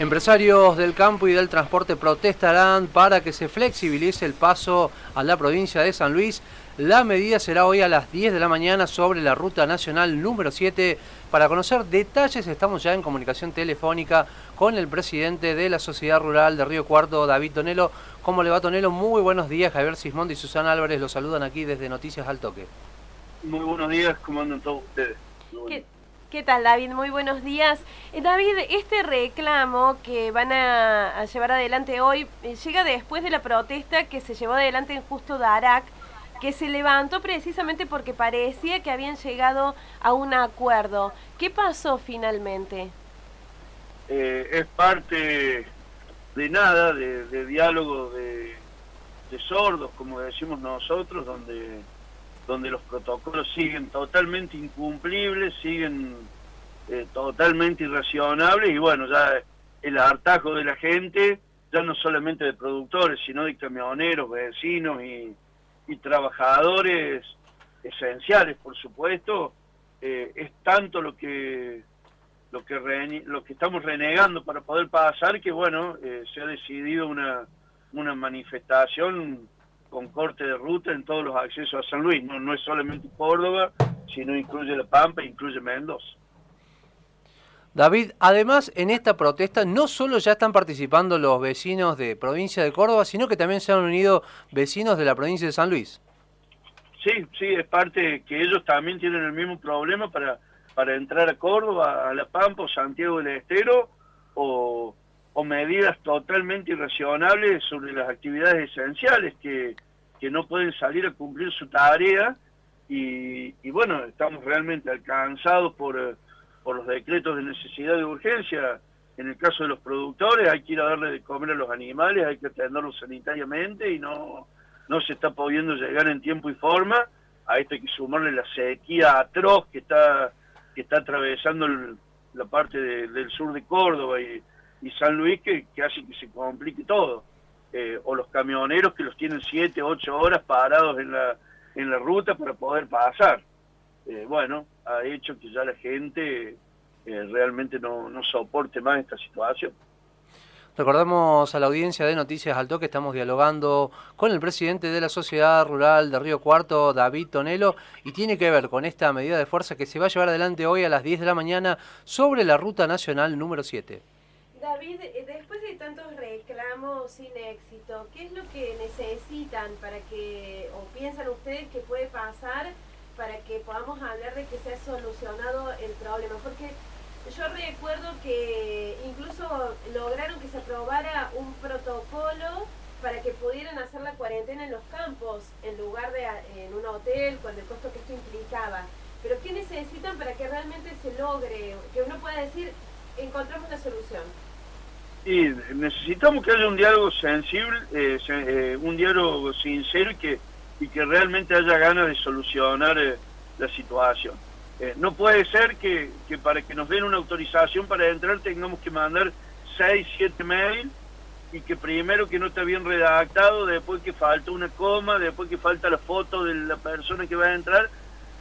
Empresarios del campo y del transporte protestarán para que se flexibilice el paso a la provincia de San Luis. La medida será hoy a las 10 de la mañana sobre la ruta nacional número 7. Para conocer detalles estamos ya en comunicación telefónica con el presidente de la Sociedad Rural de Río Cuarto, David Tonelo. ¿Cómo le va Tonelo? Muy buenos días. Javier Sismondi y Susana Álvarez los saludan aquí desde Noticias al Toque. Muy buenos días, ¿cómo andan todos ustedes? ¿Qué tal, David? Muy buenos días. Eh, David, este reclamo que van a, llevar adelante hoy eh, llega después de la protesta que se llevó adelante en Justo Darac, que se levantó precisamente porque parecía que habían llegado a un acuerdo. ¿Qué pasó finalmente? Eh, es parte de nada, de, diálogo de sordos, como decimos nosotros, donde donde los protocolos siguen totalmente incumplibles, siguen eh, totalmente irracionables y bueno, ya el hartajo de la gente, ya no solamente de productores, sino de camioneros, vecinos y, trabajadores esenciales, por supuesto, eh, es tanto lo que lo que estamos renegando para poder pasar que bueno eh, se ha decidido una una manifestación con corte de ruta en todos los accesos a San Luis. No, no es solamente Córdoba, sino incluye La Pampa, incluye Mendoza. David, además en esta protesta no solo ya están participando los vecinos de provincia de Córdoba, sino que también se han unido vecinos de la provincia de San Luis. Sí, sí, es parte que ellos también tienen el mismo problema para, para entrar a Córdoba, a La Pampa o Santiago del Estero, o, medidas totalmente irracionables sobre las actividades esenciales que, que no pueden salir a cumplir su tarea y, y bueno, estamos realmente alcanzados por, por los decretos de necesidad y urgencia. En el caso de los productores hay que ir a darle de comer a los animales, hay que atenderlos sanitariamente y no, no se está pudiendo llegar en tiempo y forma. A esto hay que sumarle la sequía atroz que está, que está atravesando la parte del sur de Córdoba y, y San Luis que, hace que se complique todo. Eh, o los camioneros que los tienen 7, 8 horas parados en la, en la ruta para poder pasar. Eh, bueno, ha hecho que ya la gente eh, realmente no, no soporte más esta situación. Recordamos a la audiencia de Noticias Alto que estamos dialogando con el presidente de la Sociedad Rural de Río Cuarto, David Tonelo, y tiene que ver con esta medida de fuerza que se va a llevar adelante hoy a las 10 de la mañana sobre la Ruta Nacional número 7. David, eh, después de tantos reclamos sin éxito, ¿qué es lo que necesitan para que, o piensan ustedes que puede pasar para que podamos hablar de que se ha solucionado el problema? Porque yo recuerdo que incluso lograron que se aprobara un protocolo para que pudieran hacer la cuarentena en los campos en lugar de en un hotel con el costo que esto implicaba. Pero ¿qué necesitan para que realmente se logre, que uno pueda decir, encontramos la solución? Y necesitamos que haya un diálogo sensible, eh, eh, un diálogo sincero y que, y que realmente haya ganas de solucionar eh, la situación. no puede ser que, que, para que nos den una autorización para entrar tengamos que mandar 6, 7 mails y que primero que no está bien redactado, después que falta una coma, después que falta la foto de la persona que va a entrar.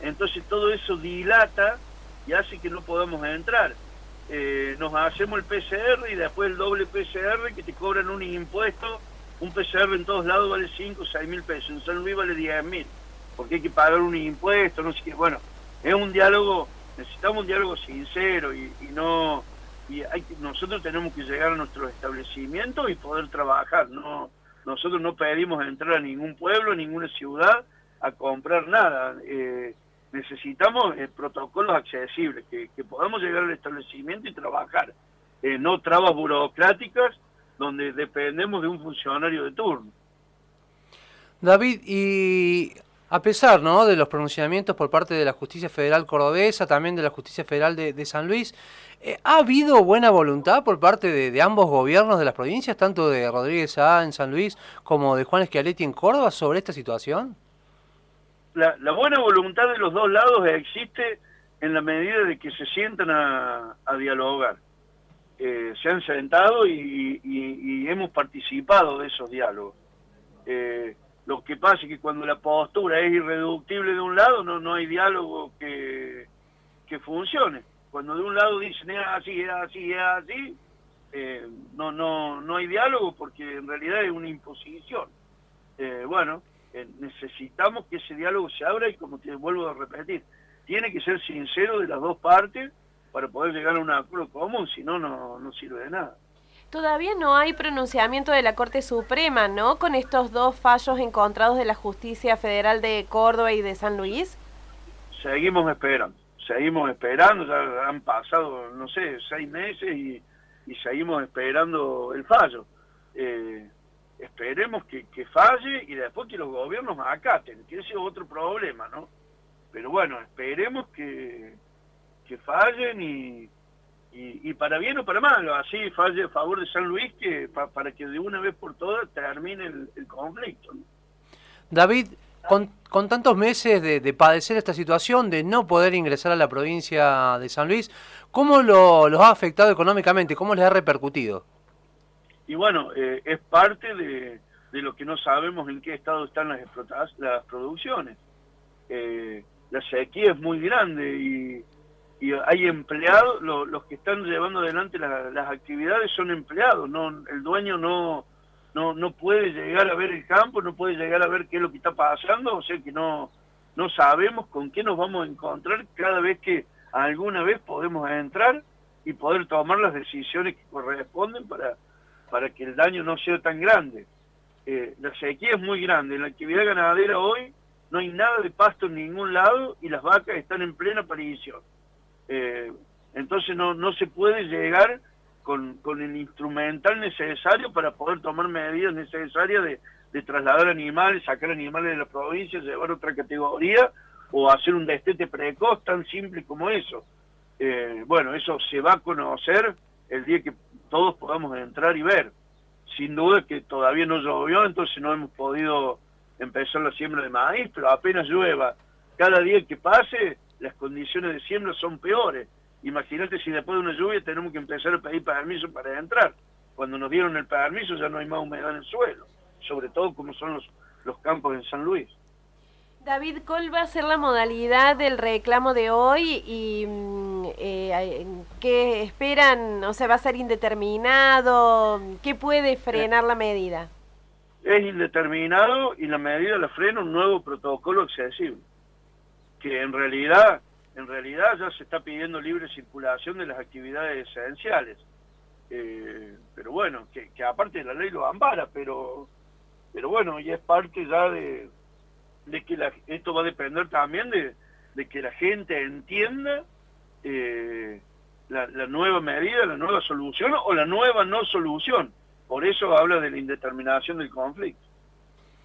Entonces todo eso dilata y hace que no podamos entrar. Eh, nos hacemos el PCR y después el doble PCR que te cobran un impuesto. Un PCR en todos lados vale 5 o 6 mil pesos, en San Luis vale 10 mil, porque hay que pagar un impuesto, no sé qué. Bueno, es un diálogo, necesitamos un diálogo sincero y, no. Y hay, nosotros tenemos que llegar a nuestros establecimientos y poder trabajar. no Nosotros no pedimos entrar a ningún pueblo, a ninguna ciudad a comprar nada. Eh, necesitamos eh, protocolos accesibles, que, podamos llegar al establecimiento y trabajar, no trabas burocráticas donde dependemos de un funcionario de turno. David, y a pesar ¿no? de los pronunciamientos por parte de la Justicia Federal Cordobesa, también de la Justicia Federal de, San Luis, eh, ¿ha habido buena voluntad por parte de, ambos gobiernos de las provincias, tanto de Rodríguez A en San Luis como de Juan Schialetti en Córdoba, sobre esta situación? La, buena voluntad de los dos lados existe en la medida de que se sientan a, dialogar. Eh, se han sentado y, hemos participado de esos diálogos. Eh, lo que pasa es que cuando la postura es irreductible de un lado, no, no hay diálogo que, que funcione. Cuando de un lado dicen es así, es así, es así, eh, no, no, no hay diálogo porque en realidad es una imposición. Bueno, eh, necesitamos que ese diálogo se abra y como te vuelvo a repetir, tiene que ser sincero de las dos partes para poder llegar a un acuerdo común, si no, no sirve de nada. Todavía no hay pronunciamiento de la Corte Suprema, ¿no? Con estos dos fallos encontrados de la Justicia Federal de Córdoba y de San Luis. Seguimos esperando, seguimos esperando, ya han pasado, no sé, seis meses y, seguimos esperando el fallo. Eh, esperemos que, falle y después que los gobiernos acaten, que ese es otro problema, ¿no? Pero bueno, esperemos que, que fallen y y, para bien o para mal, así falle a favor de San Luis que para que de una vez por todas termine el, conflicto. David, con, con, tantos meses de, padecer esta situación, de no poder ingresar a la provincia de San Luis, ¿cómo lo, los ha afectado económicamente? ¿Cómo les ha repercutido? Y bueno, eh, es parte de, de, lo que no sabemos en qué estado están las, las producciones. Eh, la sequía es muy grande y y hay empleados, los que están llevando adelante las actividades son empleados, no el dueño no, no no puede llegar a ver el campo, no puede llegar a ver qué es lo que está pasando, o sea que no no sabemos con qué nos vamos a encontrar cada vez que alguna vez podemos entrar y poder tomar las decisiones que corresponden para para que el daño no sea tan grande. Eh, la sequía es muy grande, en la actividad ganadera hoy no hay nada de pasto en ningún lado y las vacas están en plena aparición. Eh, entonces no, no se puede llegar con, con, el instrumental necesario para poder tomar medidas necesarias de, de, trasladar animales, sacar animales de la provincia, llevar otra categoría o hacer un destete precoz tan simple como eso. Eh, bueno, eso se va a conocer el día que todos podamos entrar y ver. Sin duda que todavía no llovió, entonces no hemos podido empezar la siembra de maíz, pero apenas llueva, cada día que pase, las condiciones de siembra son peores. Imagínate si después de una lluvia tenemos que empezar a pedir permiso para entrar. Cuando nos dieron el permiso ya no hay más humedad en el suelo, sobre todo como son los, los campos en San Luis. David, ¿cuál va a ser la modalidad del reclamo de hoy y mm, eh, qué esperan? O sea, ¿va a ser indeterminado? ¿Qué puede frenar la medida? Es indeterminado y la medida la frena un nuevo protocolo accesible que en realidad, en realidad ya se está pidiendo libre circulación de las actividades esenciales. Eh, pero bueno, que, aparte de la ley lo ampara, pero, pero bueno, y es parte ya de, de que esto va a depender también de, de que la gente entienda eh, la, la, nueva medida, la nueva solución o la nueva no solución. Por eso habla de la indeterminación del conflicto.